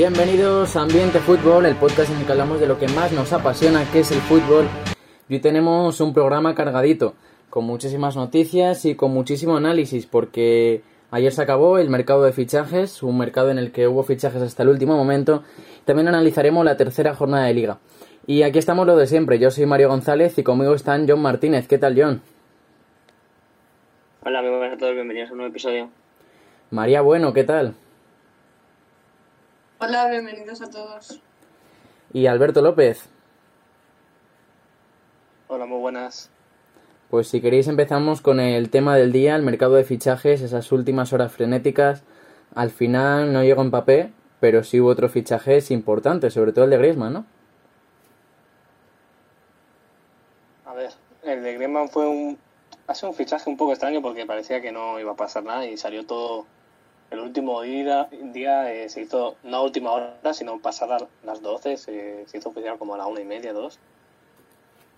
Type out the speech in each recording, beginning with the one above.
Bienvenidos a Ambiente Fútbol, el podcast en el que hablamos de lo que más nos apasiona, que es el fútbol. Y hoy tenemos un programa cargadito, con muchísimas noticias y con muchísimo análisis, porque ayer se acabó el mercado de fichajes, un mercado en el que hubo fichajes hasta el último momento. También analizaremos la tercera jornada de liga. Y aquí estamos lo de siempre, yo soy Mario González y conmigo están John Martínez. ¿Qué tal, John? Hola, muy buenas a todos, bienvenidos a un nuevo episodio. María Bueno, ¿qué tal? Hola, bienvenidos a todos. Y Alberto López. Hola, muy buenas. Pues si queréis empezamos con el tema del día, el mercado de fichajes, esas últimas horas frenéticas. Al final no llegó en papel, pero sí hubo otros fichajes importantes, sobre todo el de Griezmann, ¿no? A ver, el de Griezmann fue un... Ha sido un fichaje un poco extraño porque parecía que no iba a pasar nada y salió todo el último día, eh, se hizo, no a última hora, sino pasadas las 12, se, hizo oficial como a la una y media, dos.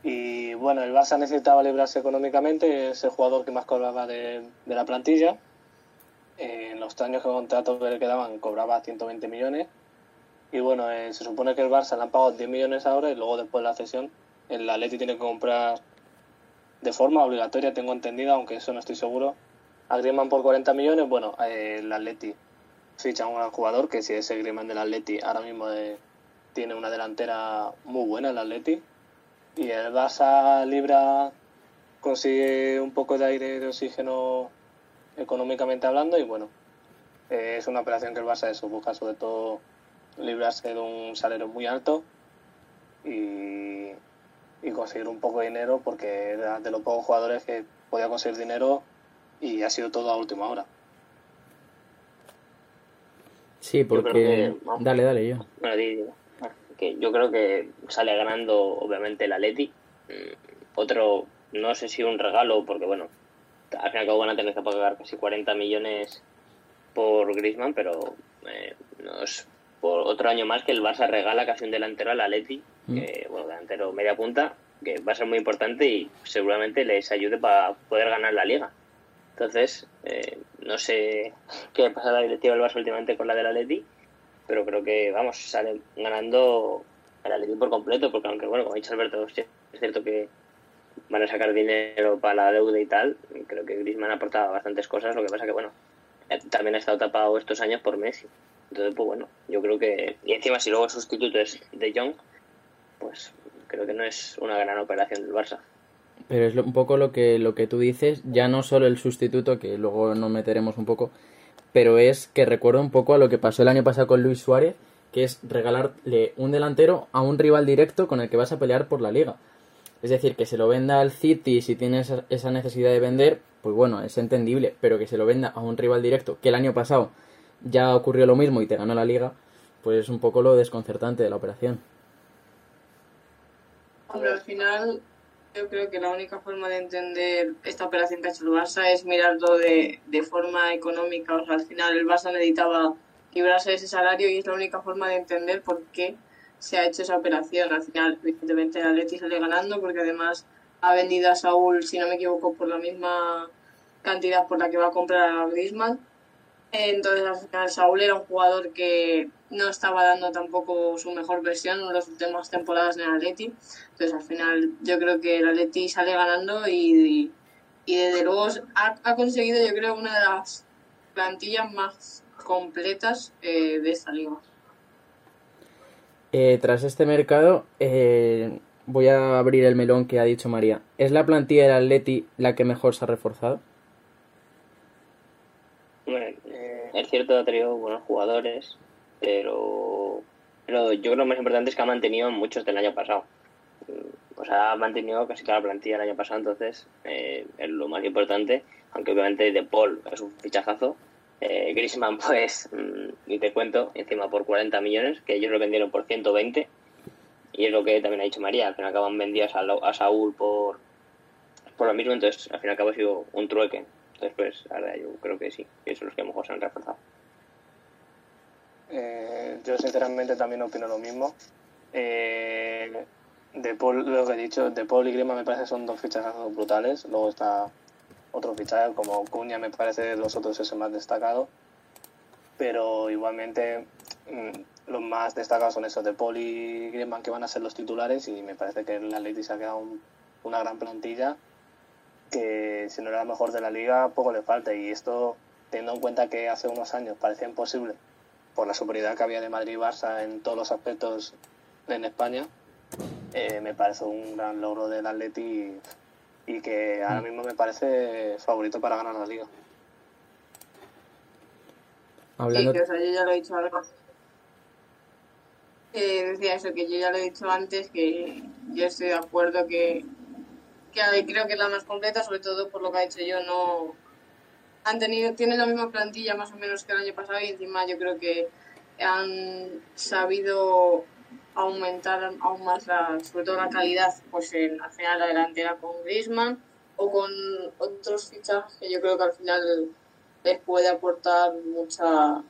Y bueno, el Barça necesitaba librarse económicamente, es el jugador que más cobraba de, de la plantilla. Eh, en los años que contrato que le quedaban cobraba 120 millones. Y bueno, eh, se supone que el Barça le han pagado 10 millones ahora y luego después de la cesión el Atleti tiene que comprar de forma obligatoria, tengo entendido, aunque eso no estoy seguro, a Griezmann por 40 millones, bueno, eh, el Atleti ficha a un gran jugador, que si ese Griezmann del Atleti ahora mismo eh, tiene una delantera muy buena el Atleti, y el Barça Libra consigue un poco de aire de oxígeno económicamente hablando, y bueno, eh, es una operación que el Barça eso, busca sobre todo librarse de un salario muy alto y, y conseguir un poco de dinero, porque era de los pocos jugadores que podía conseguir dinero y ha sido todo a última hora. Sí, porque... que, vamos, dale, dale, yo. Bueno, que yo creo que sale ganando obviamente el Atleti. Otro, no sé si un regalo, porque bueno, al fin y al cabo van a tener que pagar casi 40 millones por Griezmann, pero eh, no es por otro año más que el Barça regala casi un delantero al Atleti, Mm. que, bueno, delantero media punta, que va a ser muy importante y seguramente les ayude para poder ganar la liga. Entonces, eh, no sé qué pasa la directiva del Barça últimamente con la del Atleti, pero creo que, vamos, sale ganando el Atleti por completo, porque aunque, bueno, como ha dicho Alberto, es cierto que van a sacar dinero para la deuda y tal, creo que Griezmann ha aportado bastantes cosas, lo que pasa que, bueno, eh, también ha estado tapado estos años por Messi. Entonces, pues bueno, yo creo que... Y encima, si luego el sustituto es de Jong, pues creo que no es una gran operación del Barça. Pero es un poco lo que, lo que tú dices, ya no solo el sustituto, que luego nos meteremos un poco, pero es que recuerda un poco a lo que pasó el año pasado con Luis Suárez, que es regalarle un delantero a un rival directo con el que vas a pelear por la liga. Es decir, que se lo venda al City si tiene esa, esa necesidad de vender, pues bueno, es entendible, pero que se lo venda a un rival directo, que el año pasado ya ocurrió lo mismo y te ganó la liga, pues es un poco lo desconcertante de la operación. Hombre, al final, yo creo que la única forma de entender esta operación que ha hecho el Barça es mirarlo de, de forma económica. O sea, al final el Barça necesitaba librarse de ese salario y es la única forma de entender por qué se ha hecho esa operación. Al final, evidentemente, el Atleti sale ganando porque además ha vendido a Saúl, si no me equivoco, por la misma cantidad por la que va a comprar a Griezmann. Entonces, al final, Saúl era un jugador que no estaba dando tampoco su mejor versión en las últimas temporadas en el Atleti. Entonces, al final, yo creo que el Atleti sale ganando y, y, desde luego ha, ha, conseguido, yo creo, una de las plantillas más completas eh, de esta liga. Eh, tras este mercado, eh, voy a abrir el melón que ha dicho María. ¿Es la plantilla del Atleti la que mejor se ha reforzado? Bueno, eh, es cierto, ha tenido buenos jugadores, pero, pero yo creo que lo más importante es que ha mantenido muchos del año pasado. O sea, ha mantenido casi toda la plantilla del año pasado, entonces eh, es lo más importante. Aunque obviamente De Paul es un fichajazo. Eh, Griezmann, pues, ni te cuento, encima por 40 millones, que ellos lo vendieron por 120. Y es lo que también ha dicho María, al fin y al cabo han vendido a, a Saúl por, por lo mismo, entonces al fin y al cabo ha sido un trueque. Después, ahora yo creo que sí, que son los que mejor se han reforzado. Eh, yo sinceramente también opino lo mismo. Eh, de Paul, lo que he dicho, de Paul y Grima me parece son dos fichajes brutales. Luego está otro fichaje como Cuña, me parece de los otros ese más destacado. Pero igualmente los más destacados son esos de Paul y Griezmann que van a ser los titulares y me parece que el Atleti se ha quedado una gran plantilla que si no era la mejor de la liga poco le falta y esto teniendo en cuenta que hace unos años parecía imposible por la superioridad que había de Madrid y Barça en todos los aspectos en España eh, me parece un gran logro del Atleti y, que ahora mm. mismo me parece favorito para ganar la liga. Hablando... Sí, que, o sea, yo ya lo he dicho. Eh, decía eso, que yo ya lo he dicho antes, que yo estoy de acuerdo que, que creo que es la más completa, sobre todo por lo que ha dicho yo, no han tenido, tienen la misma plantilla más o menos que el año pasado y encima yo creo que han sabido aumentar aún más la, sobre todo la calidad pues en al final la delantera con Griezmann o con otros fichajes que yo creo que al final les puede aportar mucha,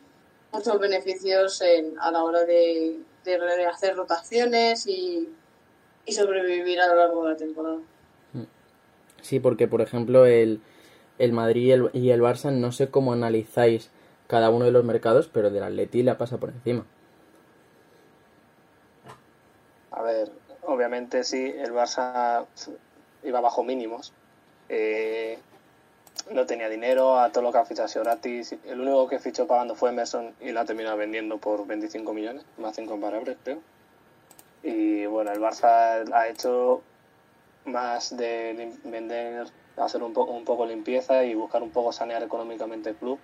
muchos beneficios en, a la hora de, de hacer rotaciones y, y sobrevivir a lo largo de la temporada. Sí, porque por ejemplo el, el Madrid y el, Barça no sé cómo analizáis cada uno de los mercados, pero del Atleti la pasa por encima. A ver, obviamente sí, el Barça iba bajo mínimos. Eh, no tenía dinero, a todo lo que ha fichado gratis. El único que fichó pagando fue Emerson y la ha terminado vendiendo por 25 millones, más incomparables, creo. Y bueno, el Barça ha hecho más de vender, hacer un, poco un poco limpieza y buscar un poco sanear económicamente el club,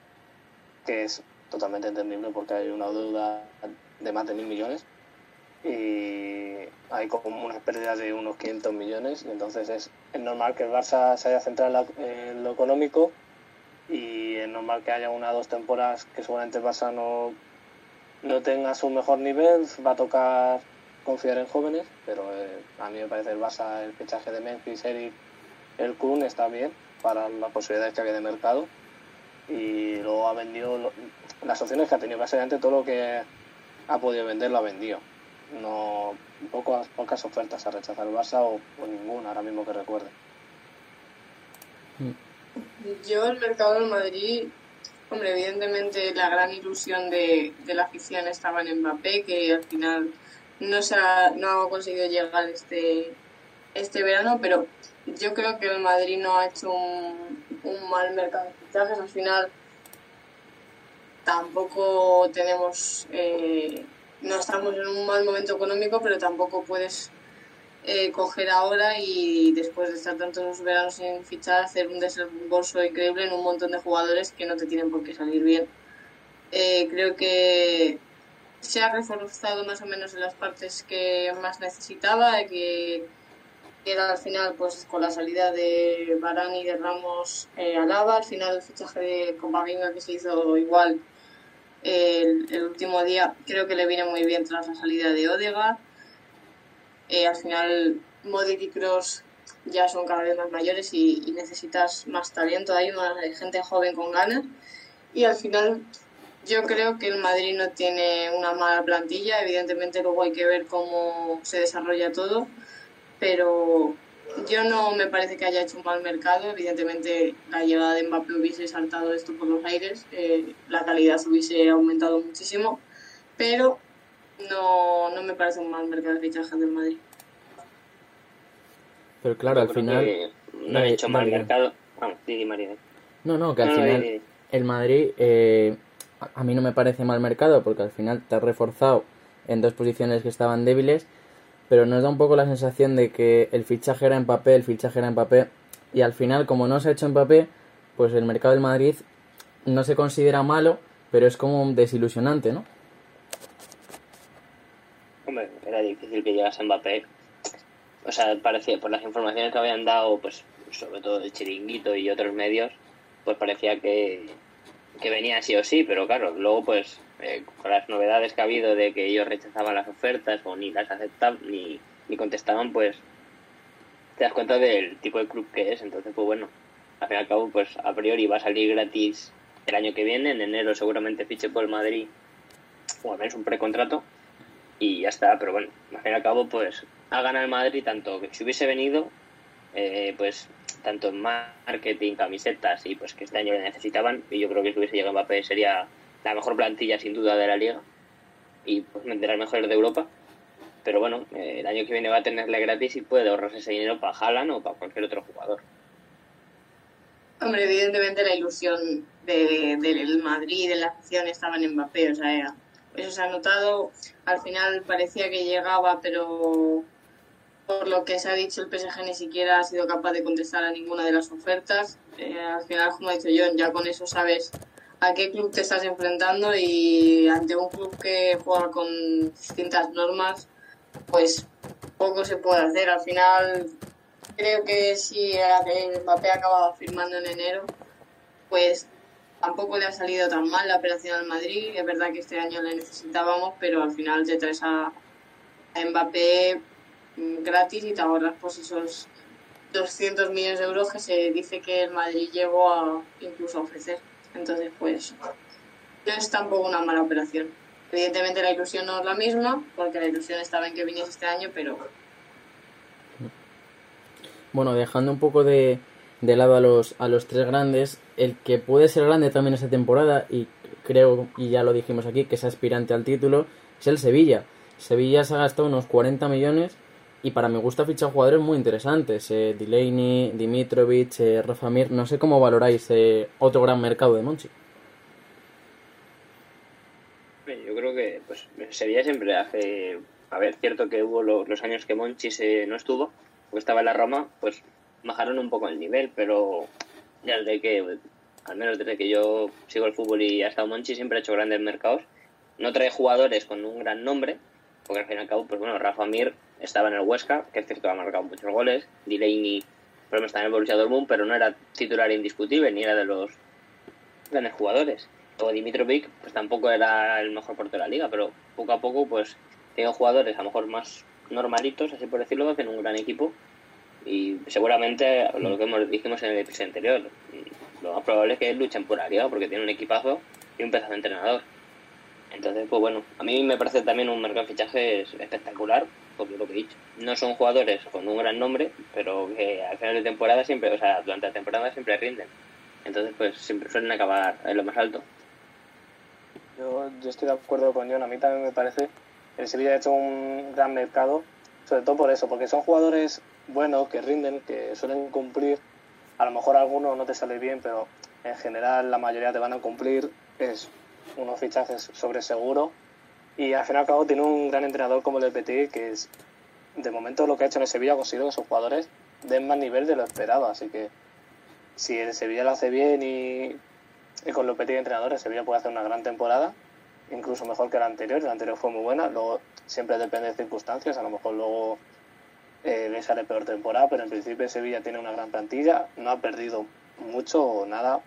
que es totalmente entendible porque hay una deuda de más de mil millones y hay como unas pérdidas de unos 500 millones. Y entonces es, es normal que el Barça se haya centrado en, lo económico y es normal que haya una o dos temporadas que seguramente el Barça no, no tenga su mejor nivel, va a tocar confiar en jóvenes, pero eh, a mí me parece el Barça, el fichaje de Memphis, Eric, el Kun está bien para las posibilidades que había de mercado y luego ha vendido las opciones que ha tenido, básicamente todo lo que ha podido vender lo ha vendido no pocas, pocas ofertas a rechazar el Barça o, ninguna ahora mismo que recuerde. Yo el mercado del Madrid, hombre, evidentemente la gran ilusión de, la afición estaba en Mbappé, que al final no se ha, no ha conseguido llegar este, este verano, pero yo creo que el Madrid no ha hecho un, mal mercado de fichajes. Al final tampoco tenemos eh, no estamos en un mal momento económico, pero tampoco puedes eh, coger ahora y después de estar tantos veranos sin fichar, hacer un desembolso increíble en un montón de jugadores que no te tienen por qué salir bien. Eh, creo que se ha reforzado más o menos en las partes que más necesitaba, que era al final pues con la salida de Barani y de Ramos eh, Alaba, al final el fichaje de Copaginga que se hizo igual el, último día creo que le viene muy bien tras la salida de Odega. Eh, al final, Modric y Cross ya son cada vez más mayores y, necesitas más talento. Hay más gente joven con ganas. Y al final, yo creo que el Madrid no tiene una mala plantilla. Evidentemente, luego hay que ver cómo se desarrolla todo. Pero yo no me parece que haya hecho un mal mercado. Evidentemente, la llegada de Mbappé hubiese saltado esto por los aires, eh, la calidad hubiese aumentado muchísimo, pero no, no me parece un mal mercado de fichajes del Madrid. Pero claro, al final. No ha hecho mal mercado. Vamos, María. No, no, que al final el Madrid eh, a mí no me parece mal mercado porque al final te ha reforzado en dos posiciones que estaban débiles pero nos da un poco la sensación de que el fichaje era en papel, el fichaje era en papel, y al final, como no se ha hecho en papel, pues el mercado del Madrid no se considera malo, pero es como desilusionante, ¿no? Hombre, era difícil que llegase Mbappé. O sea, parecía, por las informaciones que habían dado, pues sobre todo el Chiringuito y otros medios, pues parecía que, que venía sí o sí, pero claro, luego pues eh, con las novedades que ha habido de que ellos rechazaban las ofertas o ni las aceptaban ni, ni contestaban, pues te das cuenta del tipo de club que es. Entonces, pues bueno, al fin y al cabo, pues a priori va a salir gratis el año que viene. En enero seguramente fiche por el Madrid o al menos un precontrato y ya está. Pero bueno, al fin y al cabo, pues ha ganado el Madrid tanto que si hubiese venido, eh, pues tanto en marketing, camisetas y pues que este año le necesitaban. Y yo creo que si hubiese llegado Mbappé sería la mejor plantilla sin duda de la liga. y pues meter al mejor de Europa. Pero bueno, eh, el año que viene va a tenerle gratis y puede ahorrarse ese dinero para Haaland o para cualquier otro jugador. Hombre, evidentemente la ilusión del de, Madrid, de la afición, estaba en Mbappé, o sea, eso se ha notado. Al final parecía que llegaba, pero por lo que se ha dicho, el PSG ni siquiera ha sido capaz de contestar a ninguna de las ofertas. Eh, al final, como ha dicho yo, ya con eso sabes a qué club te estás enfrentando y ante un club que juega con distintas normas, pues poco se puede hacer. Al final, creo que si Mbappé acababa firmando en enero, pues tampoco le ha salido tan mal la operación al Madrid. Es verdad que este año le necesitábamos, pero al final te traes a, a Mbappé gratis y te ahorras pues esos 200 millones de euros que se dice que el Madrid llegó a incluso a ofrecer. Entonces, pues, es tampoco una mala operación. Evidentemente la ilusión no es la misma, porque la ilusión estaba en que viniese este año, pero bueno, dejando un poco de, de lado a los, a los tres grandes, el que puede ser grande también esta temporada, y creo, y ya lo dijimos aquí, que es aspirante al título, es el Sevilla. Sevilla se ha gastado unos 40 millones y para mi gusto ha fichado jugadores muy interesantes. Eh, Delaney, Dimitrovic, eh, Rafa Mir. No sé cómo valoráis eh, otro gran mercado de Monchi. Yo creo que pues Sevilla siempre hace... A ver, cierto que hubo los años que Monchi se, no estuvo, porque estaba en la Roma, pues bajaron un poco el nivel, pero ya desde que, al menos desde que yo sigo el fútbol y ha estado Monchi, siempre ha hecho grandes mercados. No trae jugadores con un gran nombre, porque al fin y al cabo, pues bueno, Rafa Mir estaba en el Huesca, que es cierto ha marcado muchos goles, Delaney pero está en el Borussia Dortmund, pero no era titular indiscutible, ni era de los grandes jugadores. Luego Dimitrovic, pues tampoco era el mejor portero de la liga, pero poco a poco, pues tiene jugadores a lo mejor más normalitos, así por decirlo, hacen un gran equipo y seguramente lo que dijimos en el episodio anterior, lo más probable es que luchen por la liga porque tiene un equipazo y un pedazo de entrenador. Entonces, pues bueno, a mí me parece también un mercado de fichajes espectacular, porque lo que he dicho. No son jugadores con un gran nombre, pero que al final de temporada siempre, o sea, durante la temporada siempre rinden. Entonces, pues siempre suelen acabar en lo más alto. Yo, yo estoy de acuerdo con John, a mí también me parece el Sevilla ha hecho un gran mercado, sobre todo por eso, porque son jugadores buenos, que rinden, que suelen cumplir. A lo mejor alguno no te sale bien, pero en general la mayoría te van a cumplir. Es unos fichajes sobre seguro. Y al fin y al cabo tiene un gran entrenador como el Petit, que es, de momento lo que ha hecho en el Sevilla ha conseguido que sus jugadores den más nivel de lo esperado. Así que si el Sevilla lo hace bien y, y con Lopetegui de entrenador, el Sevilla puede hacer una gran temporada incluso mejor que la anterior. La anterior fue muy buena, luego siempre depende de circunstancias, a lo mejor luego eh, le sale peor temporada, pero en principio Sevilla tiene una gran plantilla, no ha perdido mucho o nada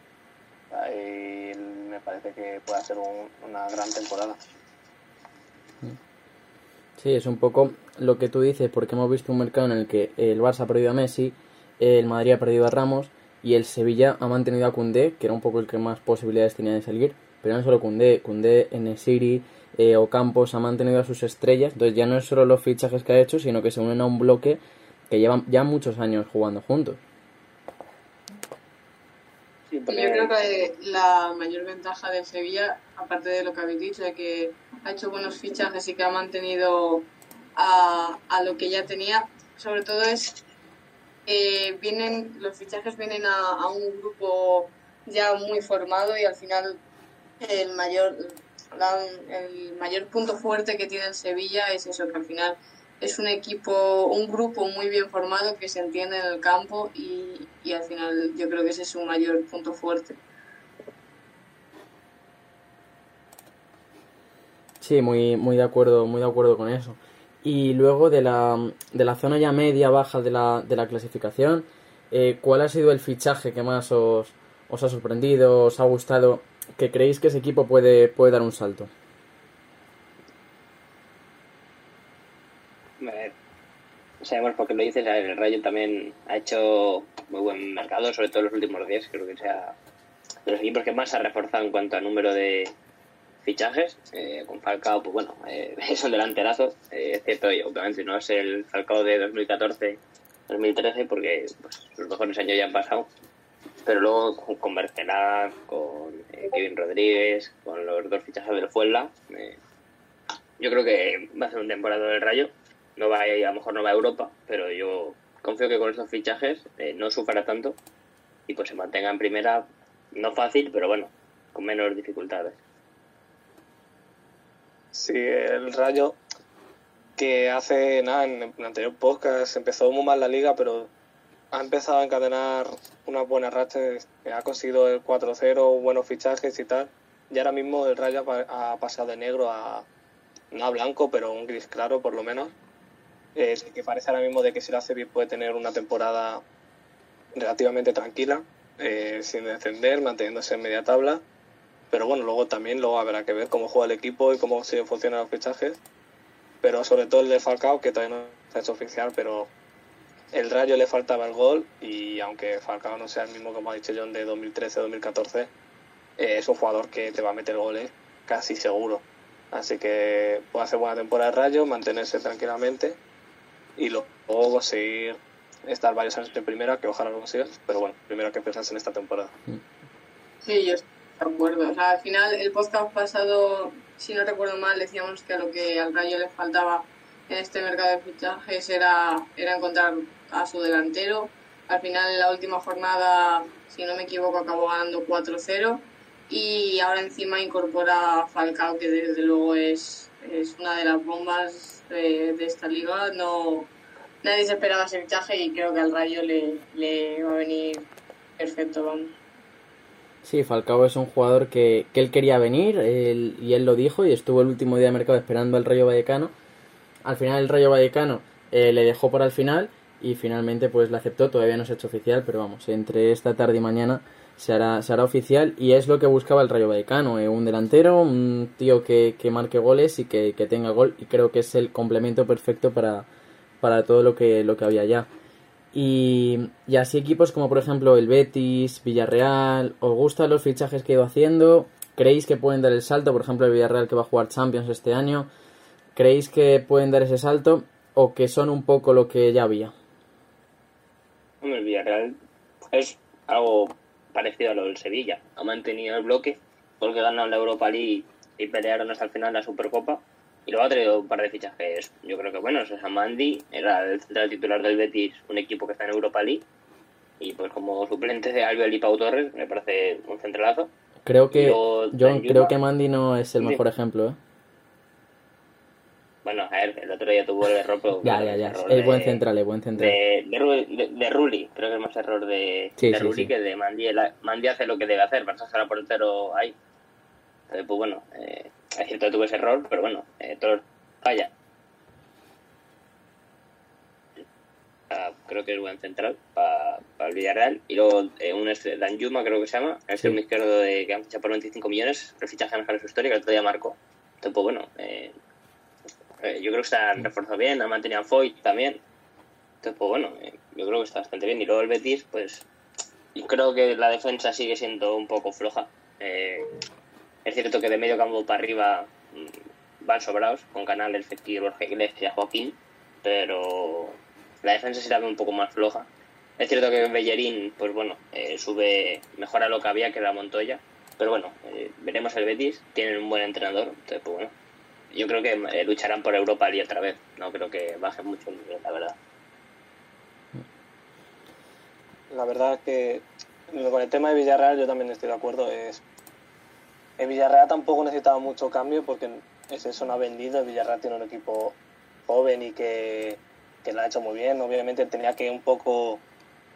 y me parece que puede ser una gran temporada. Sí, es un poco lo que tú dices, porque hemos visto un mercado en el que el Barça ha perdido a Messi, el Madrid ha perdido a Ramos y el Sevilla ha mantenido a Koundé, que era un poco el que más posibilidades tenía de salir, pero no solo Cundé, Cundé, Enesiri eh, o Campos ha mantenido a sus estrellas, entonces ya no es solo los fichajes que ha hecho, sino que se unen a un bloque que llevan ya muchos años jugando juntos. Yo creo que la mayor ventaja de Sevilla, aparte de lo que habéis dicho, de que ha hecho buenos fichajes y que ha mantenido a, a lo que ya tenía, sobre todo es eh, vienen los fichajes vienen a, a, un grupo ya muy formado y al final el mayor, el mayor punto fuerte que tiene el Sevilla es eso, que al final es un equipo, un grupo muy bien formado que se entiende en el campo y, y al final yo creo que ese es su mayor punto fuerte. Sí, muy, muy de acuerdo, muy de acuerdo con eso. Y luego de la, de la zona ya media baja de la, de la clasificación, eh, ¿cuál ha sido el fichaje que más os, os ha sorprendido, os ha gustado que creéis que ese equipo puede, puede dar un salto? Sabemos por qué lo dices, el Rayo también ha hecho muy buen mercado, sobre todo en los últimos días, creo que sea de los equipos que más se ha reforzado en cuanto a número de fichajes. Eh, con Falcao, pues bueno, eh, es un delanterazo, eh, es cierto, y obviamente no es el Falcao de 2014-2013, porque pues, sus mejores años ya han pasado, pero luego con Bercela, con eh, Kevin Rodríguez, con los dos fichajes del Fuenla, yo creo que va a ser un temporada del Rayo. No va a, a lo mejor no va a Europa, pero yo confío que con esos fichajes eh, no sufra tanto y pues se mantenga en primera, no fácil, pero bueno, con menos dificultades. Sí, el Rayo que hace nada en el anterior podcast empezó muy mal la liga, pero ha empezado a encadenar una buena racha, ha conseguido el 4-0, buenos fichajes y tal. Y ahora mismo el Rayo ha pasado de negro a no a blanco, pero un gris claro por lo menos. Eh, que parece ahora mismo de que si lo hace bien puede tener una temporada relativamente tranquila, eh, sin descender, manteniéndose en media tabla. Pero bueno, luego también luego habrá que ver cómo juega el equipo y cómo se funcionan los fichajes. Pero sobre todo el de Falcao, que todavía no se ha hecho oficial, pero el Rayo le faltaba el gol y aunque Falcao no sea el mismo como ha dicho John de 2013-2014, eh, es un jugador que te va a meter goles casi seguro. Así que puede hacer buena temporada de Rayo, mantenerse tranquilamente y luego conseguir estar varios años de primera, que ojalá lo consigas, pero bueno, primero que pensas en esta temporada. Sí, yo estoy de acuerdo. Al final, el podcast pasado, si no recuerdo mal, decíamos que a lo que al Rayo le faltaba en este mercado de fichajes era, era encontrar a su delantero. Al final, en la última jornada, si no me equivoco, acabó ganando 4-0 y ahora encima incorpora a Falcao, que desde luego es, es una de las bombas de, de esta liga. No, nadie se esperaba ese fichaje y creo que al Rayo le, le va a venir perfecto, vamos. Sí, Falcao es un jugador que, que él quería venir él, y él lo dijo y estuvo el último día de mercado esperando al Rayo Vallecano. Al final el Rayo Vallecano eh, le dejó por al final y finalmente pues le aceptó, todavía no se ha hecho oficial, pero vamos, entre esta tarde y mañana se hará, se hará oficial y es lo que buscaba el Rayo Vallecano, eh, un delantero, un tío que, que marque goles y que, que tenga gol y creo que es el complemento perfecto para, para todo lo que, lo que había ya. Y, y, así equipos como por ejemplo el Betis, Villarreal, ¿os gustan los fichajes que he ido haciendo? ¿Creéis que pueden dar el salto? Por ejemplo el Villarreal que va a jugar Champions este año. ¿Creéis que pueden dar ese salto o que son un poco lo que ya había? El Villarreal es algo parecido a lo del Sevilla. Ha mantenido el bloque porque ganaron la Europa League y pelearon hasta el final la Supercopa y luego ha traído un par de fichajes, yo creo que bueno, o Mandy era el central titular del Betis, un equipo que está en Europa League, y pues como suplente de Albiol y Pau Torres, me parece un centralazo. Creo que, yo creo que Mandy no es el mejor sí. ejemplo, ¿eh? Bueno, a ver, el otro día tuvo el error, pero ya, ya, ya. Es de, buen central, es buen central. De, de, de, de, Rulli, creo que es más error de, sí, de sí, Rulli sí. que de Mandy. Mandy hace lo que debe hacer, sacar al portero ahí. Entonces, pues bueno, eh, es cierto que tuvo ese error, pero bueno, eh, todo falla. Uh, creo que es buen central para pa el Villarreal. Y luego eh, un este, Dan Yuma, creo que se llama, el extremo sí. izquierdo de, que han fichado por 25 millones, el fichaje mejor de su historia, que el otro día marcó. Entonces, pues bueno, eh, eh, yo creo que han reforzado bien, han mantenido a Foy también. Entonces, pues bueno, eh, yo creo que está bastante bien. Y luego el Betis, pues creo que la defensa sigue siendo un poco floja. Eh, es cierto que de medio campo para arriba mmm, van sobrados, con Canales, Fekir, Borja Iglesias Joaquín, pero la defensa sí la ve un poco más floja. Es cierto que Bellerín, pues bueno, eh, sube, mejora lo que había, que era Montoya, pero bueno, eh, veremos el Betis, tienen un buen entrenador, entonces pues bueno, yo creo que eh, lucharán por Europa League otra vez, no creo que baje mucho el nivel, la verdad. La verdad que con el tema de Villarreal yo también estoy de acuerdo, es el Villarreal tampoco necesitaba mucho cambio porque es eso no ha vendido. Villarreal tiene un equipo joven y que, que lo ha hecho muy bien. Obviamente tenía que un poco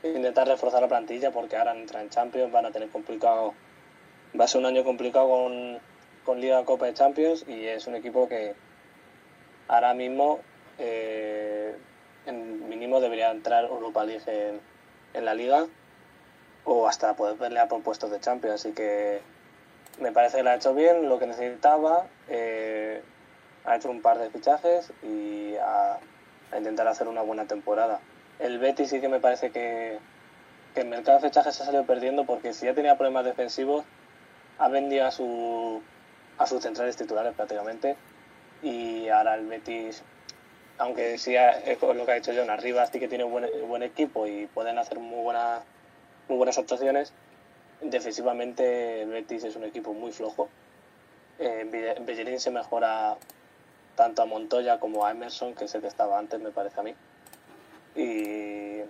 intentar reforzar la plantilla porque ahora entran en Champions, van a tener complicado. Va a ser un año complicado con, con Liga Copa de Champions y es un equipo que ahora mismo eh, en mínimo debería entrar Europa League en, la liga o hasta poder pelear por puestos de Champions. Así que me parece que lo ha hecho bien, lo que necesitaba, eh, ha hecho un par de fichajes y a, a, intentar hacer una buena temporada. El Betis sí que me parece que, que el mercado de fichajes se ha salido perdiendo porque si ya tenía problemas defensivos, ha vendido a, su, a sus centrales titulares prácticamente y ahora el Betis, aunque sí es lo que ha dicho John, arriba sí que tiene un buen, buen equipo y pueden hacer muy, buena, muy buenas actuaciones, defensivamente el Betis es un equipo muy flojo. Eh, Bellerín se mejora tanto a Montoya como a Emerson, que es el que estaba antes, me parece a mí. Y,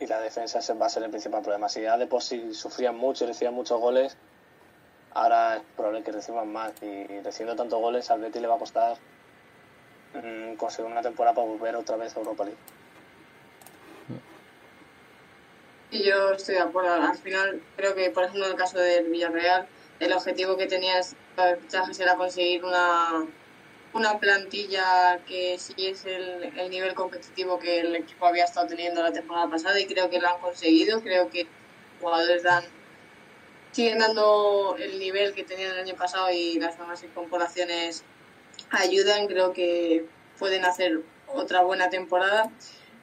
y la defensa va a ser el principal problema. Si ya de por sí sufrían mucho y recibían muchos goles, ahora es probable que reciban más. Y recibiendo tantos goles, al Betis le va a costar mm, conseguir una temporada para volver otra vez a Europa League. Y yo estoy de acuerdo. Al final, creo que, por ejemplo, en el caso del Villarreal, el objetivo que tenía el fichajes era conseguir una, una plantilla que es el, el, nivel competitivo que el equipo había estado teniendo la temporada pasada y creo que lo han conseguido. Creo que jugadores dan siguen dando el nivel que tenían el año pasado y las nuevas incorporaciones ayudan. Creo que pueden hacer otra buena temporada.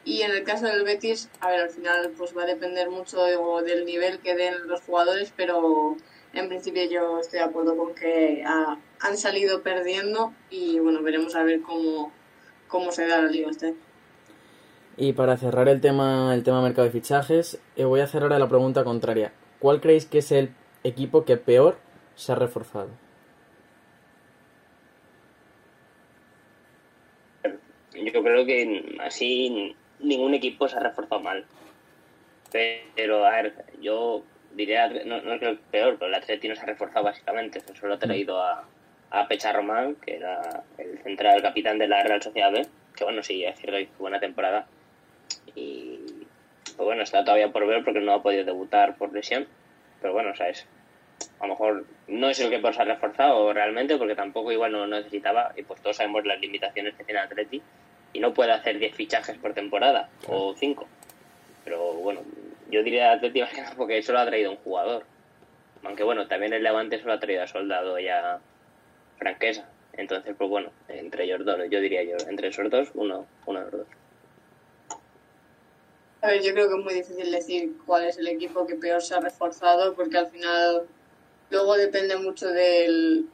Y en el caso del Betis, a ver, al final pues va a depender mucho del nivel que den los jugadores, pero en principio yo estoy de acuerdo con que ha, han salido perdiendo y bueno, veremos a ver cómo, cómo se da la liga este. Y para cerrar el tema, el tema mercado de fichajes, eh, voy a cerrar a la pregunta contraria. ¿Cuál creéis que es el equipo que peor se ha reforzado? Yo creo que así ningún equipo se ha reforzado mal. Pero, a ver, yo diría, no, no creo que peor, pero el Atleti no se ha reforzado básicamente. Solo ha traído a, a Pecha Román, que era el central capitán de la Real Sociedad B, que bueno, sí, es cierto que buena temporada. Y pues bueno, está todavía por ver porque no ha podido debutar por lesión. Pero bueno, o sea, es, a lo mejor no es el que por se ha reforzado realmente, porque tampoco igual no lo necesitaba. Y pues todos sabemos las limitaciones que tiene Atleti y no puede hacer 10 fichajes por temporada o 5. Pero bueno, yo diría Atleti que porque solo ha traído un jugador. Aunque bueno, también el Levante solo ha traído a Soldado y a Franquesa. Entonces, pues bueno, entre ellos dos, yo diría yo, entre esos dos, uno, uno de los dos. A ver, yo creo que es muy difícil decir cuál es el equipo que peor se ha reforzado, porque al final luego depende mucho del,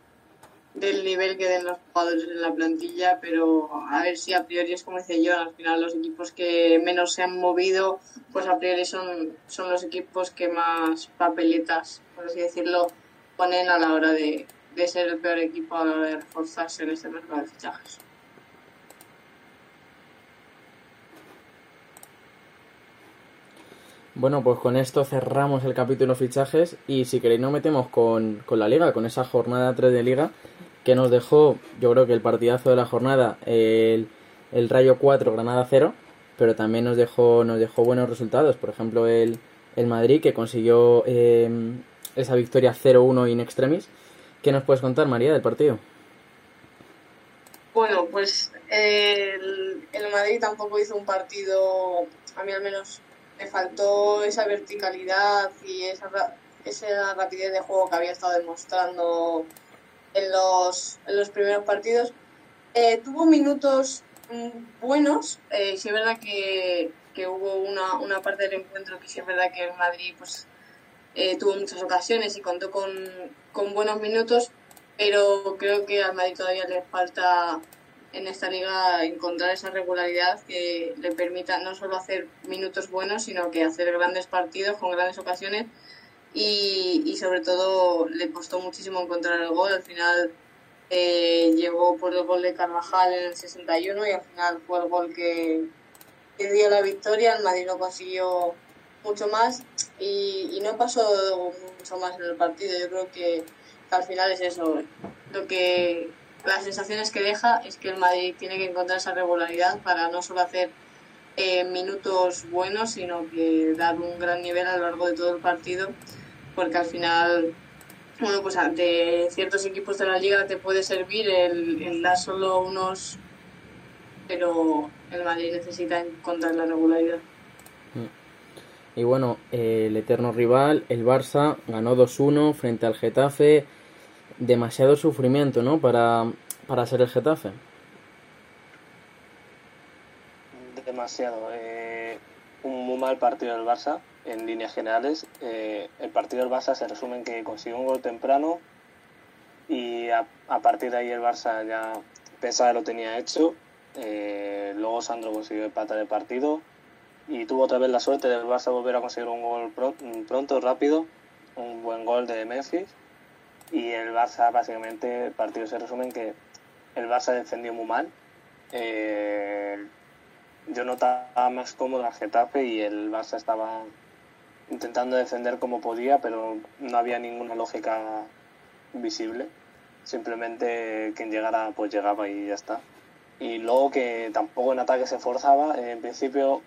del nivel que den los jugadores en la plantilla, pero a ver si a priori es como dice yo, al final los equipos que menos se han movido, pues a priori son, son los equipos que más papeletas, por así decirlo, ponen a la hora de, de ser el peor equipo a la hora de reforzarse en este mercado de fichajes. Bueno, pues con esto cerramos el capítulo fichajes y si queréis nos metemos con, con la liga, con esa jornada 3 de liga que nos dejó, yo creo que el partidazo de la jornada, el, el Rayo 4, Granada 0, pero también nos dejó, nos dejó buenos resultados. Por ejemplo, el, el Madrid, que consiguió eh, esa victoria 0-1 in extremis. ¿Qué nos puedes contar, María, del partido? Bueno, pues el, el Madrid tampoco hizo un partido, a mí al menos me faltó esa verticalidad y esa, esa rapidez de juego que había estado demostrando en los, en los primeros partidos. Eh, tuvo minutos mm, buenos, eh, sí es verdad que, que hubo una, una, parte del encuentro que sí es verdad que el Madrid pues, eh, tuvo muchas ocasiones y contó con, con buenos minutos, pero creo que al Madrid todavía le falta en esta liga encontrar esa regularidad que le permita no solo hacer minutos buenos, sino que hacer grandes partidos con grandes ocasiones y, y sobre todo le costó muchísimo encontrar el gol. Al final eh, llegó por el gol de Carvajal en el 61 y al final fue el gol que, que dio la victoria. El Madrid no consiguió mucho más y, y, no pasó mucho más en el partido. Yo creo que, que al final es eso. Lo que las sensaciones que deja es que el Madrid tiene que encontrar esa regularidad para no solo hacer eh, minutos buenos, sino que dar un gran nivel a lo largo de todo el partido porque al final, bueno, pues ante ciertos equipos de la liga te puede servir el, dar solo unos, pero el Madrid necesita encontrar la regularidad. Y bueno, el eterno rival, el Barça, ganó 2-1 frente al Getafe. Demasiado sufrimiento, ¿no? Para, para ser el Getafe. Demasiado. Eh, un muy mal partido del Barça en líneas generales. Eh, el partido del Barça se resume en que consiguió un gol temprano y a, partir de ahí el Barça ya pensaba que lo tenía hecho. Eh, luego Sandro consiguió el partido y tuvo otra vez la suerte del Barça volver a conseguir un gol pronto, rápido, un buen gol de Memphis. Y el Barça, básicamente, el partido se resume en que el Barça defendió muy mal. Eh, yo notaba más cómodo al Getafe y el Barça estaba intentando defender como podía, pero no había ninguna lógica visible. Simplemente quien llegara, pues llegaba y ya está. Y luego que tampoco en ataque se forzaba. En principio,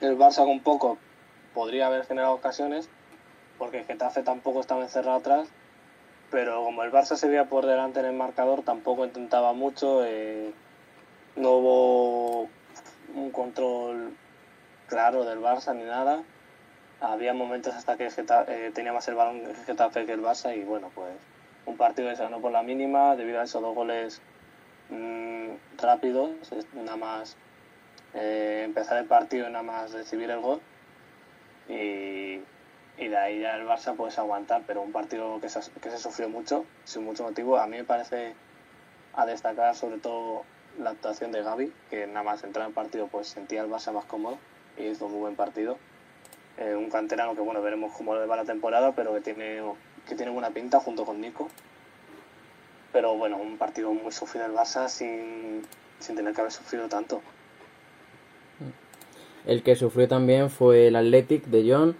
el Barça con poco podría haber generado ocasiones, porque el Getafe tampoco estaba encerrado atrás. Pero como el Barça se veía por delante en el marcador, tampoco intentaba mucho. Eh, no hubo un control claro del Barça ni nada. Había momentos hasta que eh, tenía más el balón que el Barça y bueno, pues un partido que se ganó por la mínima debido a esos dos goles mmm, rápidos, nada más eh, empezar el partido y nada más recibir el gol. Y, y de ahí ya el Barça puede aguantar, pero un partido que se, que se sufrió mucho, sin mucho motivo. A mí me parece a destacar sobre todo la actuación de Gaby, que nada más entrar en el partido pues sentía el Barça más cómodo y hizo un muy buen partido. Eh, un canterano que bueno, veremos cómo le va la temporada, pero que tiene, que tiene buena pinta junto con Nico. Pero bueno, un partido muy sufrido el Barça sin, sin tener que haber sufrido tanto. El que sufrió también fue el Athletic de John,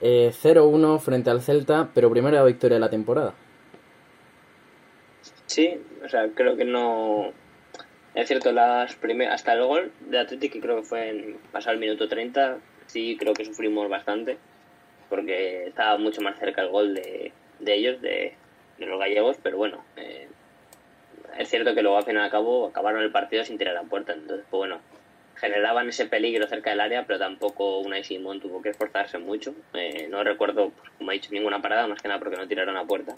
eh, 0-1 frente al Celta, pero primera victoria de la temporada. Sí, o sea, creo que no, es cierto, las primeras, hasta el gol de Athletic, que creo que fue en pasar el minuto 30, sí creo que sufrimos bastante, porque estaba mucho más cerca el gol de, de ellos, de, de, los gallegos, pero bueno, eh, es cierto que luego al final y cabo acabaron el partido sin tirar la puerta, entonces pues bueno, generaban ese peligro cerca del área, pero tampoco Unai Simón tuvo que esforzarse mucho, eh, no recuerdo, pues, como he dicho, ninguna parada, más que nada porque no tiraron a puerta.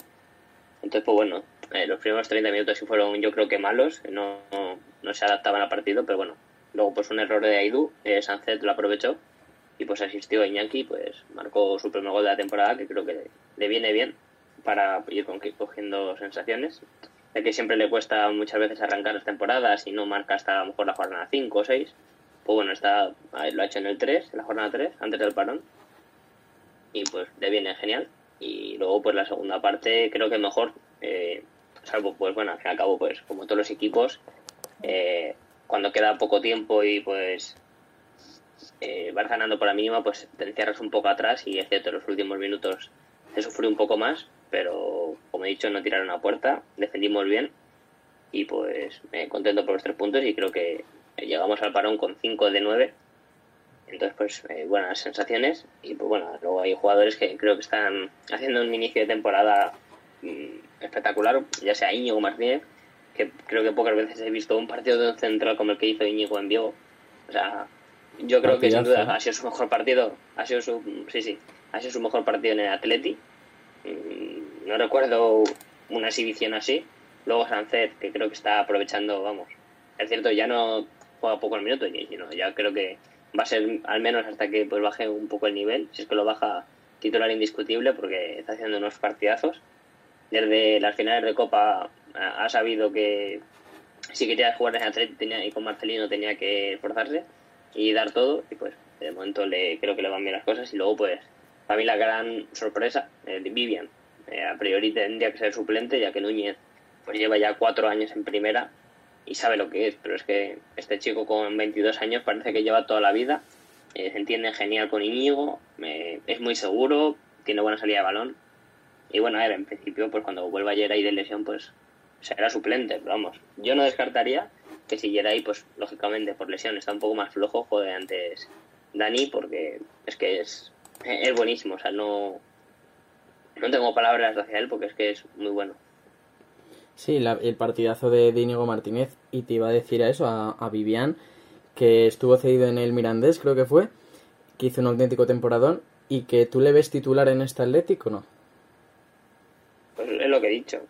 Entonces, pues bueno, eh, los primeros 30 minutos sí fueron yo creo que malos, no, no, se adaptaban al partido, pero bueno, luego pues un error de Aidú, eh, Sancet lo aprovechó y pues asistió a Iñaki, pues marcó su primer gol de la temporada, que creo que le, le viene bien para ir cogiendo sensaciones, de que siempre le cuesta muchas veces arrancar las temporadas y no marca hasta a lo mejor la jornada 5 o 6, pues bueno, está, lo ha hecho en el 3, en la jornada 3, antes del parón, y pues le viene genial. Y luego pues la segunda parte creo que mejor eh, salvo pues bueno al fin y al cabo pues como todos los equipos eh, cuando queda poco tiempo y pues eh, vas ganando por la mínima pues te encierras un poco atrás y es cierto los últimos minutos se sufrió un poco más pero como he dicho no tiraron a puerta defendimos bien y pues me contento por los tres puntos y creo que llegamos al parón con 5 de 9 entonces, pues, eh, buenas sensaciones. Y pues bueno, luego hay jugadores que creo que están haciendo un inicio de temporada mmm, espectacular, ya sea Íñigo Martínez, que creo que pocas veces he visto un partido de un central como el que hizo Íñigo en Vigo. O sea, yo creo que sin duda ha sido su mejor partido, ha sido su, sí, sí, ha sido su mejor partido en el Atleti. No recuerdo una exhibición así. Luego Sancet, que creo que está aprovechando, vamos, es cierto, ya no juega poco el minuto, sino ya creo que va a ser al menos hasta que pues baje un poco el nivel, si es que lo baja titular indiscutible porque está haciendo unos partidazos. Desde las finales de Copa ha sabido que si quería jugar en Atleti tenía, y con Marcelino tenía que esforzarse y dar todo y pues de momento le creo que le van bien las cosas y luego pues para mí la gran sorpresa eh, Vivian eh, a priori tendría que ser suplente ya que Núñez pues lleva ya cuatro años en primera y sabe lo que es, pero es que este chico con 22 años parece que lleva toda la vida, eh, se entiende genial con Íñigo, eh, es muy seguro, tiene buena salida de balón. Y bueno, a ver, en principio, pues cuando vuelva Yeray de lesión, pues será suplente, pero vamos, yo no descartaría que si Yeray, pues lógicamente por lesión está un poco más flojo, juegue antes Dani, porque es que es, es buenísimo, o sea, no, no tengo palabras hacia él porque es que es muy bueno. Sí, la, el partidazo de Íñigo Martínez. Y te iba a decir a eso, a, a, Vivian, que estuvo cedido en el Mirandés, creo que fue, que hizo un auténtico temporadón. ¿Y que tú le ves titular en este Atlético no? Pues es lo que he dicho.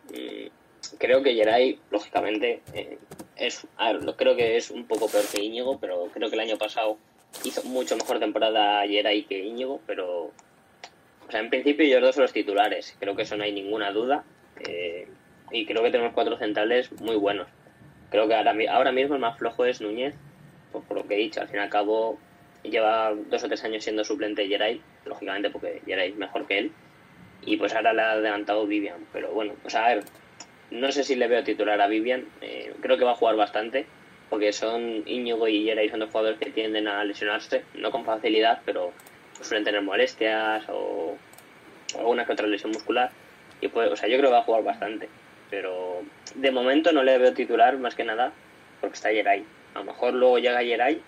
Creo que Geray, lógicamente, eh, es. A ver, creo que es un poco peor que Íñigo, pero creo que el año pasado hizo mucho mejor temporada Geray que Íñigo, pero. O sea, en principio ellos dos son los titulares. Creo que eso no hay ninguna duda. Eh, y creo que tenemos cuatro centrales muy buenos. Creo que ahora, ahora mismo el más flojo es Núñez, por, lo que he dicho. Al fin y al cabo, lleva dos o tres años siendo suplente de Geray, lógicamente porque Geray es mejor que él. Y pues ahora le ha adelantado Vivian. Pero bueno, pues a ver, no sé si le veo titular a Vivian. Eh, creo que va a jugar bastante, porque son Íñigo y Yeray son dos jugadores que tienden a lesionarse, no con facilidad, pero suelen tener molestias o alguna que otra lesión muscular. Y pues, o sea, yo creo que va a jugar bastante. Pero de momento no le veo titular más que nada porque está Yeray. A lo mejor luego llega Yeray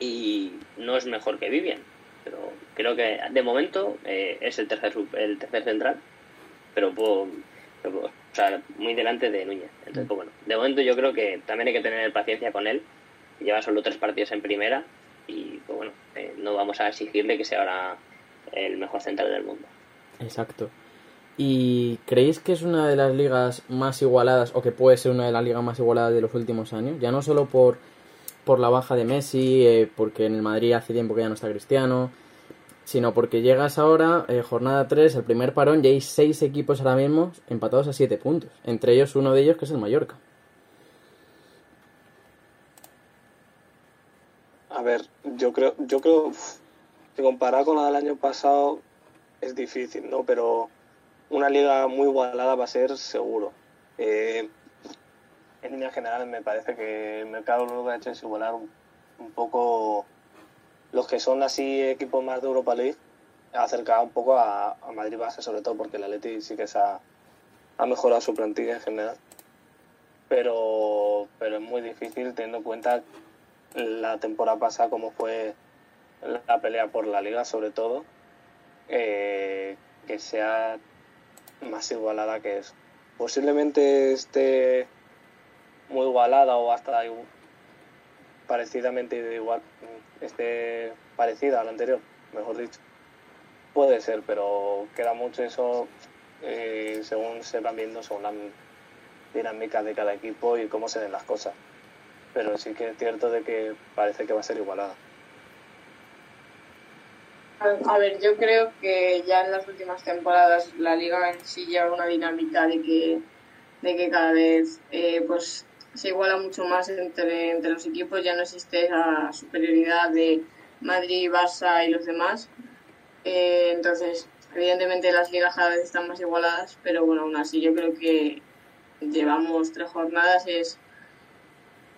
y no es mejor que Vivian. Pero creo que de momento eh, es el tercer, el tercer central. Pero, puedo, o sea, muy delante de Núñez. Entonces, pues bueno, de momento yo creo que también hay que tener paciencia con él. Lleva solo tres partidos en primera y pues bueno, eh, no vamos a exigirle que sea ahora el mejor central del mundo. Exacto. ¿Y creéis que es una de las ligas más igualadas o que puede ser una de las ligas más igualadas de los últimos años? Ya no solo por, por la baja de Messi, eh, porque en el Madrid hace tiempo que ya no está Cristiano, sino porque llegas ahora, eh, jornada 3, el primer parón, y hay seis equipos ahora mismo empatados a 7 puntos. Entre ellos uno de ellos que es el Mallorca. Ver, yo creo, yo creo que comparado con la del año pasado es difícil, ¿no? Pero una liga muy igualada va a ser seguro. Eh, en línea general me parece que el mercado lo que ha hecho es igualar un, poco los que son así equipos más de Europa League, acercado un poco a, Madrid base sobre todo porque el Atleti sí que se ha, mejorado su plantilla en general. Pero, pero es muy difícil teniendo en cuenta la temporada pasada como fue la pelea por la liga sobre todo, eh, que sea más igualada que eso. Posiblemente esté muy igualada o hasta parecidamente igual, esté parecida a la anterior, mejor dicho. Puede ser, pero queda mucho eso eh, según se van viendo, según la dinámica de cada equipo y cómo se den las cosas. Pero sí que es cierto de que parece que va a ser igualada. A ver, yo creo que ya en las últimas temporadas la liga en sí lleva una dinámica de que, de que cada vez eh, pues se iguala mucho más entre, entre los equipos, ya no existe esa superioridad de Madrid, Barça y los demás. Eh, entonces, evidentemente las ligas cada vez están más igualadas, pero bueno, aún así yo creo que llevamos tres jornadas, es,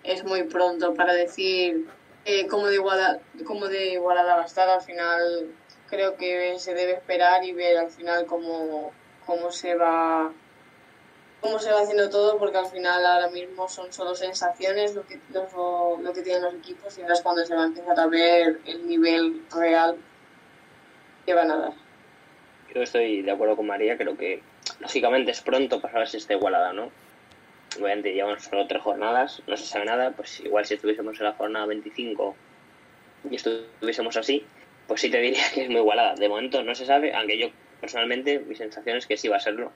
es muy pronto para decir eh, como, de igualada, como de igualada va a estar. Al final creo que se debe esperar y ver al final cómo, cómo se va cómo se va haciendo todo porque al final ahora mismo son solo sensaciones lo que, lo, lo que tienen los equipos y ahora es cuando se va a empezar a ver el nivel real que van a dar. Yo estoy de acuerdo con María, creo que lógicamente es pronto para ver si está igualada no obviamente llevamos solo tres jornadas, no se sabe nada, pues igual si estuviésemos en la jornada 25 y estuviésemos así, pues sí te diría que es muy igualada. De momento no se sabe, aunque yo personalmente mi sensación es que sí va a serlo.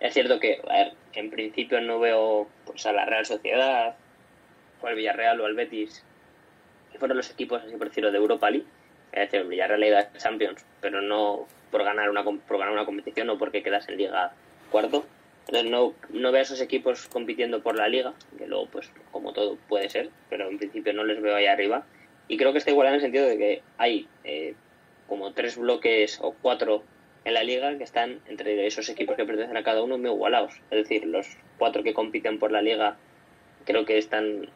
Es cierto que, a ver, en principio no veo pues a la Real Sociedad, o al Villarreal o al Betis, que fueron los equipos, así por decirlo, de Europa League. Es decir, el Villarreal ido Champions, pero no por ganar una por ganar una competición o porque quedas en Liga cuarto entonces no, no veo a esos equipos compitiendo por la liga, que luego pues como todo puede ser, pero en principio no les veo ahí arriba. Y creo que está igual en el sentido de que hay eh, como tres bloques o cuatro en la liga que están entre esos equipos que pertenecen a cada uno muy igualados. Es decir, los cuatro que compiten por la liga creo que están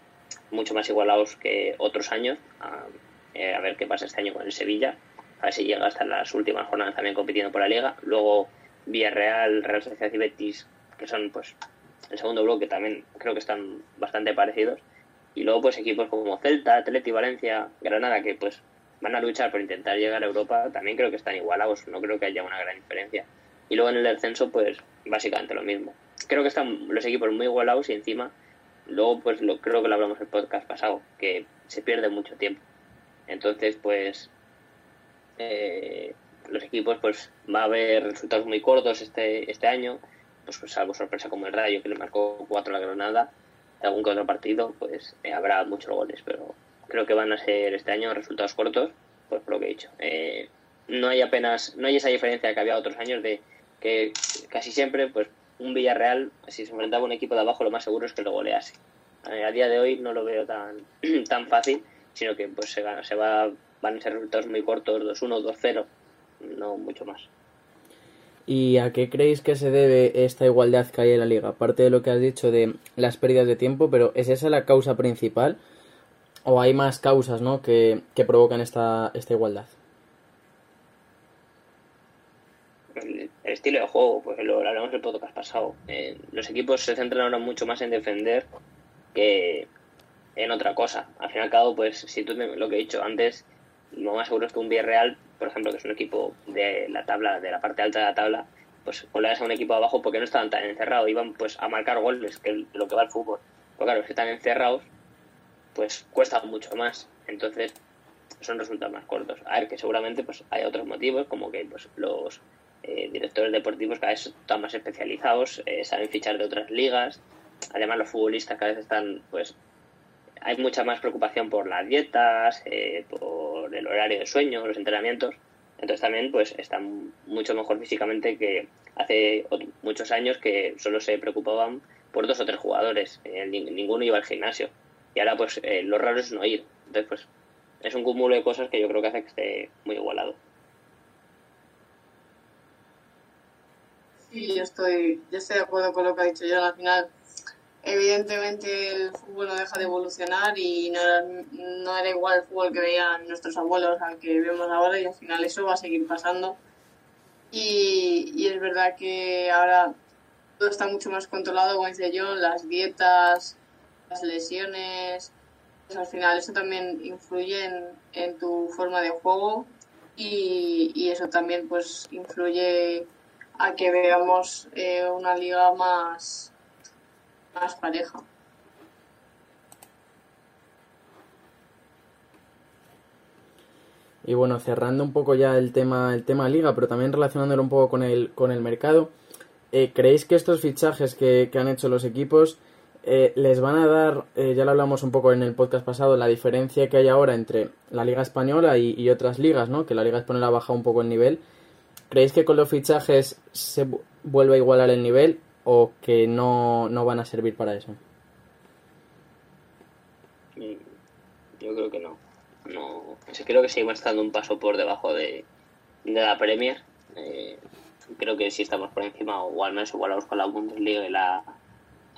mucho más igualados que otros años. A, eh, a ver qué pasa este año con el Sevilla. A ver si llega hasta las últimas jornadas también compitiendo por la liga. Luego Villarreal, Real Sociedad y Betis que son pues el segundo bloque también creo que están bastante parecidos. Y luego pues equipos como Celta, Atleti, Valencia, Granada, que pues van a luchar por intentar llegar a Europa, también creo que están igualados, no creo que haya una gran diferencia. Y luego en el descenso pues básicamente lo mismo. Creo que están los equipos muy igualados y encima luego pues lo, creo que lo hablamos en el podcast pasado, que se pierde mucho tiempo. Entonces pues eh, los equipos pues va a haber resultados muy cortos este, este año pues, pues salvo sorpresa como el Rayo que le marcó cuatro la Granada, algún que otro partido, pues eh, habrá muchos goles, pero creo que van a ser este año resultados cortos, pues por lo que he dicho. Eh, no hay apenas, no hay esa diferencia que había otros años de que casi siempre, pues un Villarreal, si se enfrentaba a un equipo de abajo, lo más seguro es que lo golease. Eh, a día de hoy no lo veo tan, tan fácil, sino que pues se, se va, van a ser resultados muy cortos, 2-1, 2-0, no mucho más. ¿Y a qué creéis que se debe esta igualdad que hay en la liga? Aparte de lo que has dicho de las pérdidas de tiempo, pero ¿es esa la causa principal? ¿O hay más causas ¿no? que, que provocan esta, esta igualdad? El, estilo de juego, pues lo, hablamos en el podcast pasado. Eh, los equipos se centran ahora mucho más en defender que en otra cosa. Al fin y al cabo, pues si tú lo que he dicho antes, lo más seguro es que un Villarreal, por ejemplo, que es un equipo de la tabla, de la parte alta de la tabla, pues goleas a un equipo abajo porque no estaban tan encerrados, iban pues a marcar goles, que lo que va el fútbol. Pero claro, si están encerrados, pues cuesta mucho más. Entonces, son resultados más cortos. A ver, que seguramente pues hay otros motivos, como que pues los eh, directores deportivos cada vez están más especializados, eh, saben fichar de otras ligas. Además, los futbolistas cada vez están pues hay mucha más preocupación por las dietas, eh, por el horario de sueño, los entrenamientos. Entonces también pues están mucho mejor físicamente que hace muchos años que solo se preocupaban por dos o tres jugadores. Eh, ninguno iba al gimnasio. Y ahora pues eh, lo raro es no ir. Entonces pues es un cúmulo de cosas que yo creo que hace que esté muy igualado. Sí, yo estoy, yo estoy de acuerdo con lo que ha dicho yo. Al final evidentemente el fútbol no deja de evolucionar y no no era igual el fútbol que veían nuestros abuelos al que vemos ahora y al final eso va a seguir pasando. Y, y es verdad que ahora todo está mucho más controlado, como dice yo, las dietas, las lesiones, pues al final eso también influye en, en tu forma de juego y, y, eso también pues influye a que veamos eh, una liga más más pareja. Y bueno, cerrando un poco ya el tema, el tema liga, pero también relacionándolo un poco con el, con el mercado, eh, ¿creéis que estos fichajes que, han hecho los equipos eh, les van a dar, eh, ya lo hablamos un poco en el podcast pasado, la diferencia que hay ahora entre la liga española y, y, otras ligas, ¿no? Que la liga española ha bajado un poco el nivel. ¿Creéis que con los fichajes se vuelve a igualar el nivel o que no, no van a servir para eso? Mm, yo creo que no. no creo que seguimos estando un paso por debajo de, de la Premier. Eh, creo que sí estamos por encima, o al menos igualados con la Bundesliga y la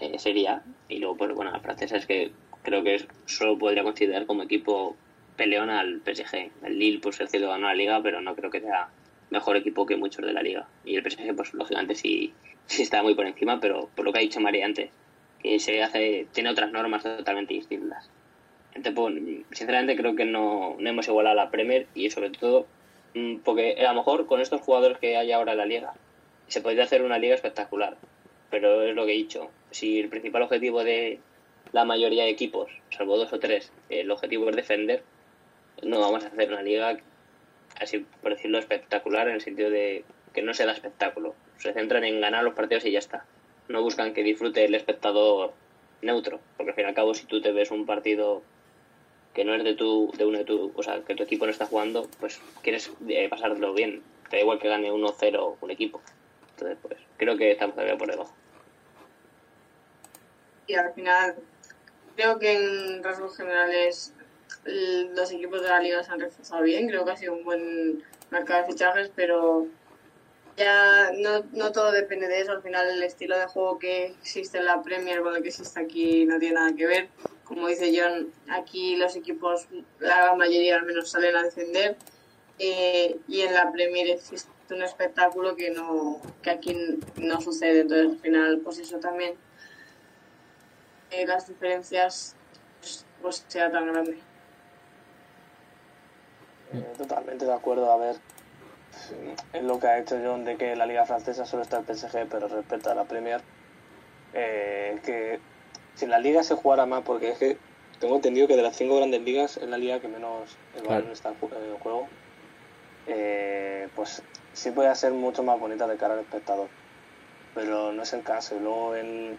eh, Serie A. Y luego, pues bueno, la francesa es que creo que solo podría considerar como equipo peleón al PSG. El Lille, pues el cielo ganó la liga, pero no creo que sea mejor equipo que muchos de la liga. Y el PSG, pues lógicamente sí sí está muy por encima, pero por lo que ha dicho María antes, que se hace, tiene otras normas totalmente distintas. Entonces, pues, sinceramente creo que no, no hemos igualado a la Premier y sobre todo mm, porque a lo mejor con estos jugadores que hay ahora en la liga se podría hacer una liga espectacular, pero es lo que he dicho, si el principal objetivo de la mayoría de equipos, salvo dos o tres, el objetivo es defender, no vamos a hacer una liga así por decirlo espectacular en el sentido de que no se da espectáculo se centran en ganar los partidos y ya está. No buscan que disfrute el espectador neutro, porque al fin y al cabo si tú te ves un partido que no es de tu, de uno de tu, o sea, que tu equipo no está jugando, pues quieres eh, pasarlo bien. Te da igual que gane 1-0 un equipo. Entonces, pues creo que estamos todavía por debajo. Y al final, creo que en rasgos generales los equipos de la liga se han reforzado bien. Creo que ha sido un buen mercado de fichajes, pero ya no, no todo depende de eso. Al final, el estilo de juego que existe en la Premier con el que existe aquí no tiene nada que ver. Como dice John, aquí los equipos, la mayoría al menos, salen a defender. Eh, y en la Premier existe un espectáculo que no que aquí no sucede. Entonces, al final, pues eso también, eh, las diferencias, pues, pues sea tan grande. Eh, totalmente de acuerdo. A ver, es lo que ha hecho John de que la liga francesa solo está el PSG, pero respecto a la Premier, eh, que si la liga se jugara más, porque es que tengo entendido que de las cinco grandes ligas es la liga que menos el balón está en juego, eh, pues sí puede ser mucho más bonita de cara al espectador, pero no es el caso. Y luego, en,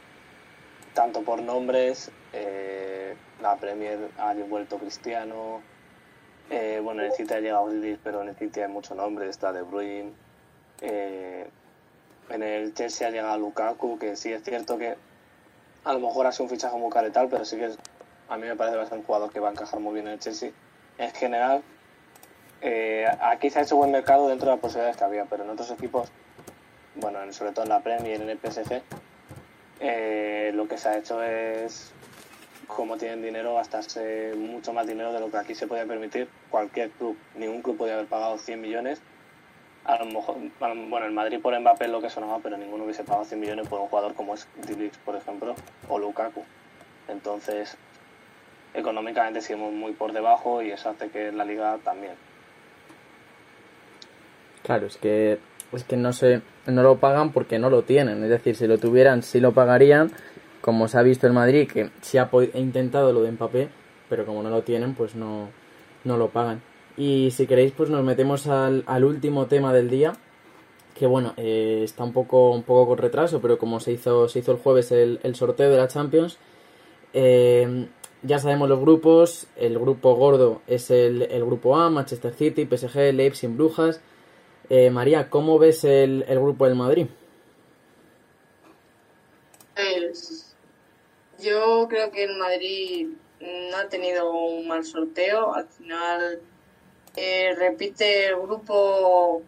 tanto por nombres, eh, la Premier ha vuelto cristiano eh, bueno, en el City ha llegado Lilis, pero en el City hay mucho nombre, está De Bruyne. Eh, en el Chelsea ha llegado Lukaku, que sí es cierto que a lo mejor ha sido un fichaje muy caro y tal, pero sí que a mí me parece que va a ser un jugador que va a encajar muy bien en el Chelsea. En general, eh, aquí se ha hecho buen mercado dentro de las posibilidades que había, pero en otros equipos bueno, sobre todo en la Premier y en el PSG, eh, lo que se ha hecho es, como tienen dinero, gastarse mucho más dinero de lo que aquí se podía permitir cualquier club. Ningún club podía haber pagado 100 millones. A lo mejor, bueno, el Madrid por Mbappé es lo que sonaba, pero ninguno hubiese pagado 100 millones por un jugador como es Dilix, por ejemplo, o Lukaku. Entonces, económicamente seguimos muy por debajo y eso hace que la liga también. Claro, es que es que no se no lo pagan porque no lo tienen, es decir, si lo tuvieran sí lo pagarían, como se ha visto en Madrid que se ha intentado lo de Mbappé, pero como no lo tienen, pues no no lo pagan. Y si queréis, pues nos metemos al, último tema del día, que bueno, eh, está un poco, un poco con retraso, pero como se hizo, se hizo el jueves el, el sorteo de la Champions, eh, ya sabemos los grupos, el grupo gordo es el, el, grupo A, Manchester City, PSG, Leipzig, Brujas. Eh, María, ¿cómo ves el, el, grupo del Madrid? Pues, yo creo que el Madrid no ha tenido un mal sorteo. Al final eh, repite el grupo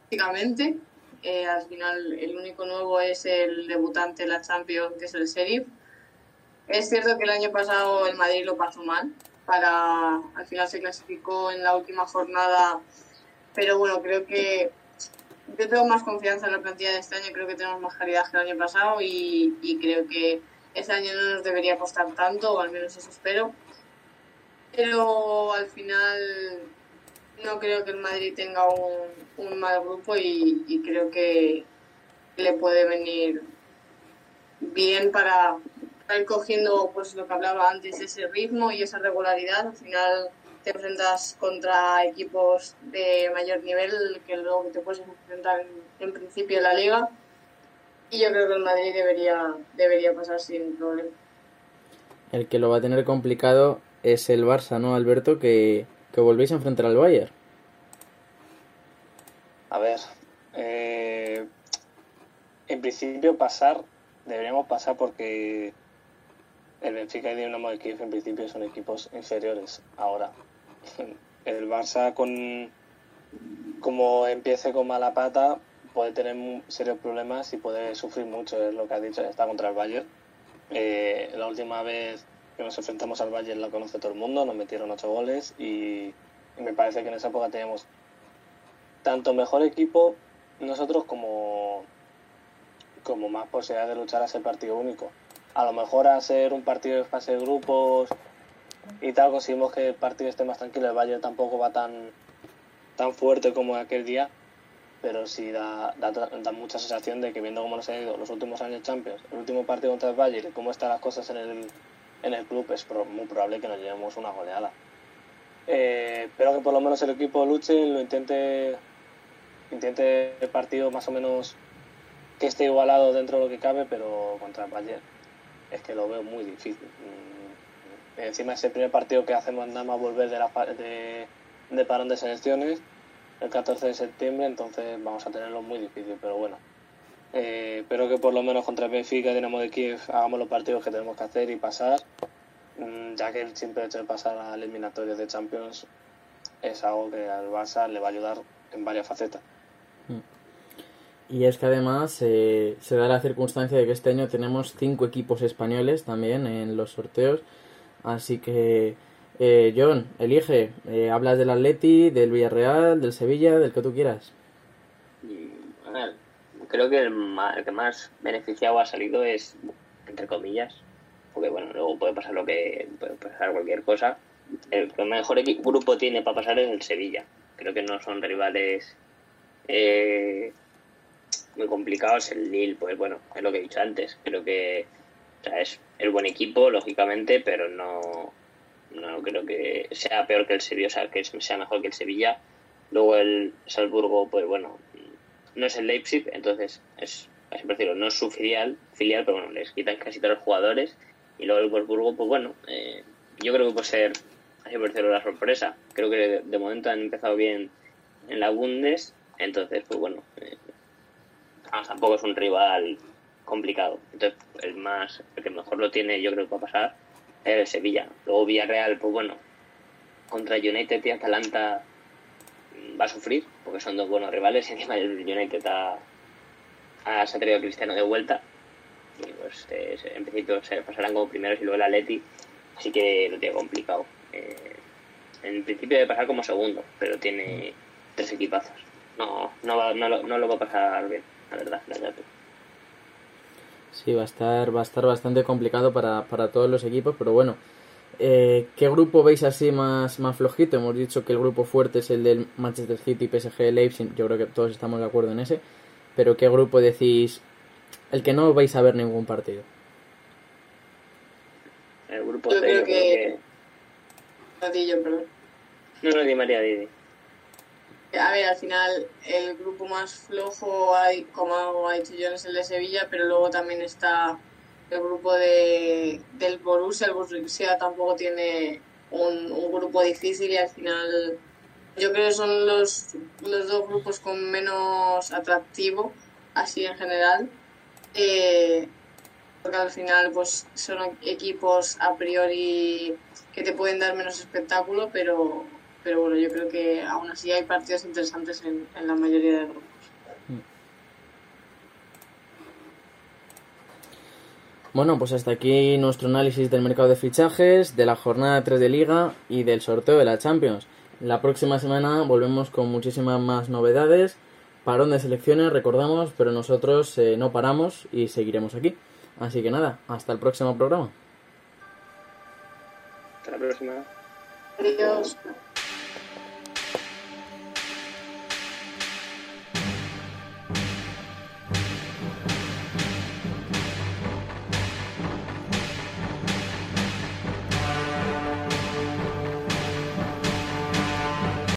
prácticamente. Eh, al final el único nuevo es el debutante de la Champions, que es el Sheriff es cierto que el año pasado el Madrid lo pasó mal, para al final se clasificó en la última jornada, pero bueno, creo que yo tengo más confianza en la plantilla de este año, creo que tenemos más calidad que el año pasado y, y creo que este año no nos debería costar tanto, o al menos eso espero. Pero al final no creo que el Madrid tenga un, mal grupo y, creo que le puede venir bien para, ir cogiendo pues lo que hablaba antes, ese ritmo y esa regularidad. Al final te enfrentas contra equipos de mayor nivel que luego te puedes enfrentar en, en principio en la liga. Y yo creo que el Madrid debería, debería pasar sin problema. El que lo va a tener complicado es el Barça, ¿no, Alberto? Que, que volvéis a enfrentar al Bayern. A ver, eh, en principio pasar, deberíamos pasar porque el Benfica y Dinamo de Kiev en principio son equipos inferiores ahora. El Barça con como empiece con mala pata puede tener serios problemas y puede sufrir mucho, es lo que ha dicho, está contra el Bayern. Eh, la última vez que nos enfrentamos al Bayern la conoce todo el mundo, nos metieron ocho goles y, me parece que en esa época teníamos tanto mejor equipo nosotros como, como más posibilidad de luchar a ese partido único a lo mejor a ser un partido de fase de grupos y tal, conseguimos que el partido esté más tranquilo. El Bayern tampoco va tan, tan fuerte como aquel día, pero sí da, da, da, mucha sensación de que viendo cómo nos han ido los últimos años Champions, el último partido contra el Bayern cómo están las cosas en el, en el club, es muy probable que nos llevemos una goleada. Eh, espero que por lo menos el equipo luche, lo intente, intente el partido más o menos que esté igualado dentro de lo que cabe, pero contra el Bayern es que lo veo muy difícil. Mm, encima ese primer partido que hacemos nada más volver de, de, de parón de selecciones, el 14 de septiembre, entonces vamos a tenerlo muy difícil, pero bueno. Eh, espero que por lo menos contra Benfica y Dinamo de Kiev hagamos los partidos que tenemos que hacer y pasar, mm, ya que el simple hecho de pasar al eliminatorio de Champions es algo que al Barça le va a ayudar en varias facetas. Y es que además eh, se da la circunstancia de que este año tenemos cinco equipos españoles también en los sorteos. Así que, eh, John, elige. Eh, hablas del Atleti, del Villarreal, del Sevilla, del que tú quieras. Ver, creo que el, el que más beneficiado ha salido es, entre comillas, porque bueno, luego puede pasar lo que puede pasar cualquier cosa. El mejor grupo tiene para pasar es el Sevilla. Creo que no son rivales. Eh, muy complicados. El Lille, pues bueno, es lo que he dicho antes. Creo que o sea, es el buen equipo, lógicamente, pero no, no creo que sea peor que el Sevilla, o sea, que sea mejor que el Sevilla. Luego el Salzburgo, pues bueno, no es el Leipzig, entonces es, siempre decirlo, no es su filial, filial, pero bueno, les quitan casi todos los jugadores. Y luego el Wolfsburgo, pues bueno, eh, yo creo que puede ser, así por decirlo, la sorpresa. Creo que de, de, momento han empezado bien en la Bundes, entonces, pues bueno, eh, vamos, tampoco es un rival complicado. Entonces, el más, el que mejor lo tiene, yo creo que va a pasar, el Sevilla. Luego Villarreal, pues bueno, contra United y Atalanta va a sufrir, porque son dos buenos rivales y encima el United ha, ha, se ha traído Cristiano de vuelta. Y pues eh, en principio se pasarán como primeros y luego el Atleti. Así que lo tiene complicado. Eh, en principio debe pasar como segundo, pero tiene tres equipazos. No, no, va- no, lo, no lo va a pasar bien, la verdad. la verdad. Sí, va a estar, va a estar bastante complicado para, para todos los equipos, pero bueno. Eh, ¿Qué grupo veis así más, más flojito? Hemos dicho que el grupo fuerte es el del Manchester City, PSG, Leipzig. Yo creo que todos estamos de acuerdo en ese. Pero ¿qué grupo decís? El que no vais a ver ningún partido. El grupo Yo C, creo yo creo que- perdón. No, no, Di María, Didi. A ver, al final el grupo más flojo, hay, como ha dicho yo, es el de Sevilla, pero luego también está el grupo de, del Borussia. El Borussia tampoco tiene un, un grupo difícil y al final yo creo que son los, los dos grupos con menos atractivo, así en general. Eh, porque al final pues son equipos a priori que te pueden dar menos espectáculo, pero, pero bueno, yo creo que aún así hay partidos interesantes en, en la mayoría de grupos. Bueno, pues hasta aquí nuestro análisis del mercado de fichajes, de la jornada 3 de liga y del sorteo de la Champions. La próxima semana volvemos con muchísimas más novedades, parón de selecciones, recordamos, pero nosotros eh, no paramos y seguiremos aquí. Así que nada, hasta el próximo programa. Hasta la próxima. Adiós.